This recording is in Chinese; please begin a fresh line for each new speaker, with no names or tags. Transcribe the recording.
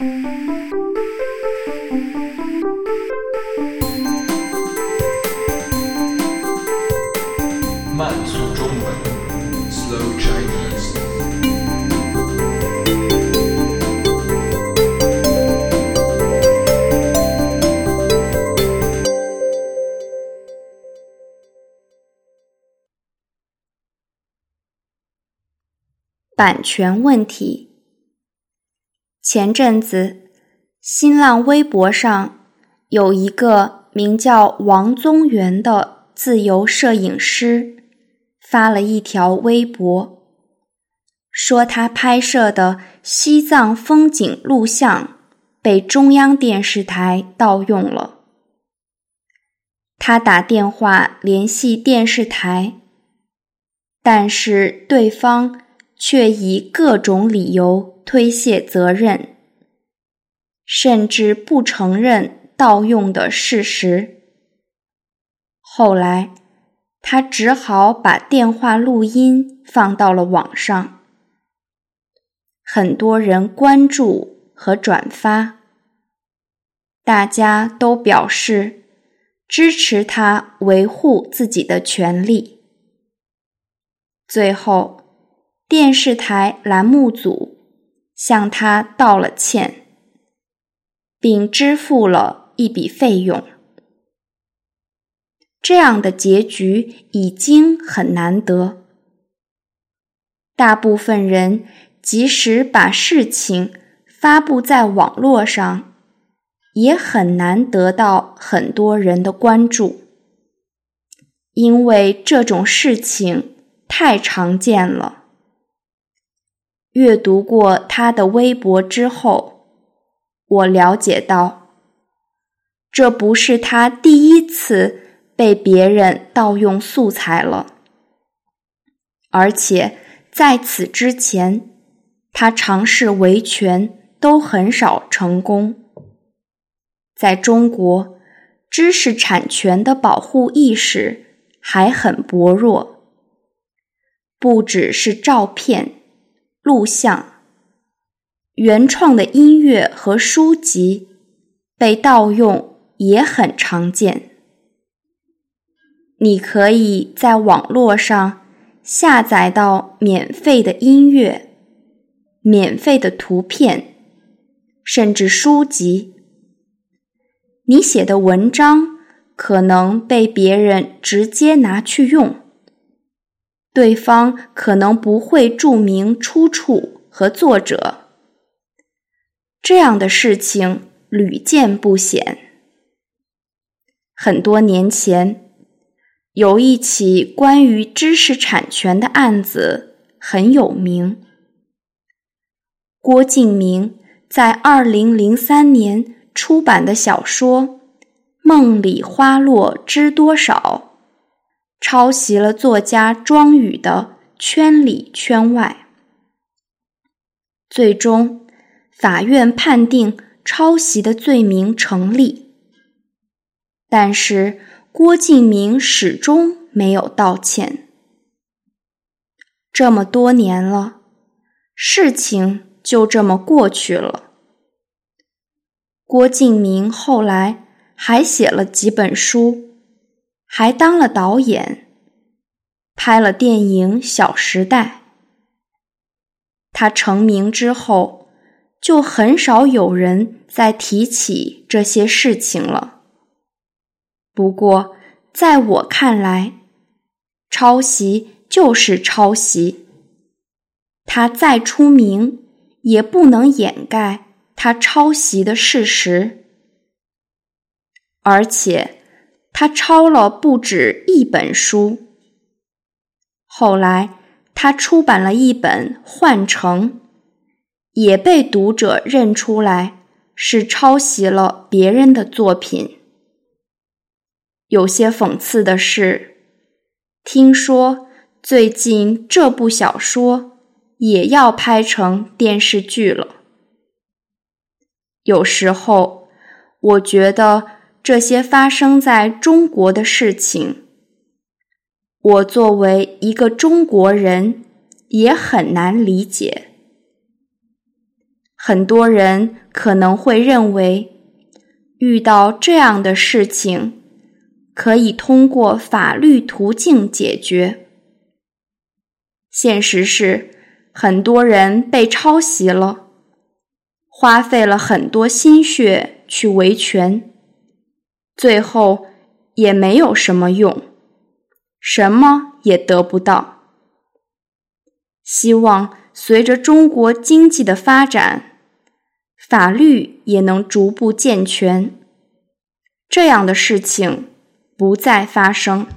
慢速中文，Slow Chinese。
版权问题。前阵子，新浪微博上有一个名叫王宗元的自由摄影师发了一条微博，说他拍摄的西藏风景录像被中央电视台盗用了。他打电话联系电视台，但是对方。却以各种理由推卸责任，甚至不承认盗用的事实。后来，他只好把电话录音放到了网上，很多人关注和转发，大家都表示支持他维护自己的权利。最后。电视台栏目组向他道了歉，并支付了一笔费用。这样的结局已经很难得。大部分人即使把事情发布在网络上，也很难得到很多人的关注，因为这种事情太常见了。阅读过他的微博之后，我了解到，这不是他第一次被别人盗用素材了，而且在此之前，他尝试维权都很少成功。在中国，知识产权的保护意识还很薄弱，不只是照片。录像、原创的音乐和书籍被盗用也很常见。你可以在网络上下载到免费的音乐、免费的图片，甚至书籍。你写的文章可能被别人直接拿去用。对方可能不会注明出处和作者，这样的事情屡见不鲜。很多年前，有一起关于知识产权的案子很有名。郭敬明在二零零三年出版的小说《梦里花落知多少》。抄袭了作家庄宇的《圈里圈外》，最终法院判定抄袭的罪名成立，但是郭敬明始终没有道歉。这么多年了，事情就这么过去了。郭敬明后来还写了几本书。还当了导演，拍了电影《小时代》。他成名之后，就很少有人再提起这些事情了。不过，在我看来，抄袭就是抄袭，他再出名，也不能掩盖他抄袭的事实，而且。他抄了不止一本书。后来，他出版了一本《幻城》，也被读者认出来是抄袭了别人的作品。有些讽刺的是，听说最近这部小说也要拍成电视剧了。有时候，我觉得。这些发生在中国的事情，我作为一个中国人也很难理解。很多人可能会认为，遇到这样的事情，可以通过法律途径解决。现实是，很多人被抄袭了，花费了很多心血去维权，最后也没有什么用，什么也得不到。希望随着中国经济的发展，法律也能逐步健全，这样的事情不再发生。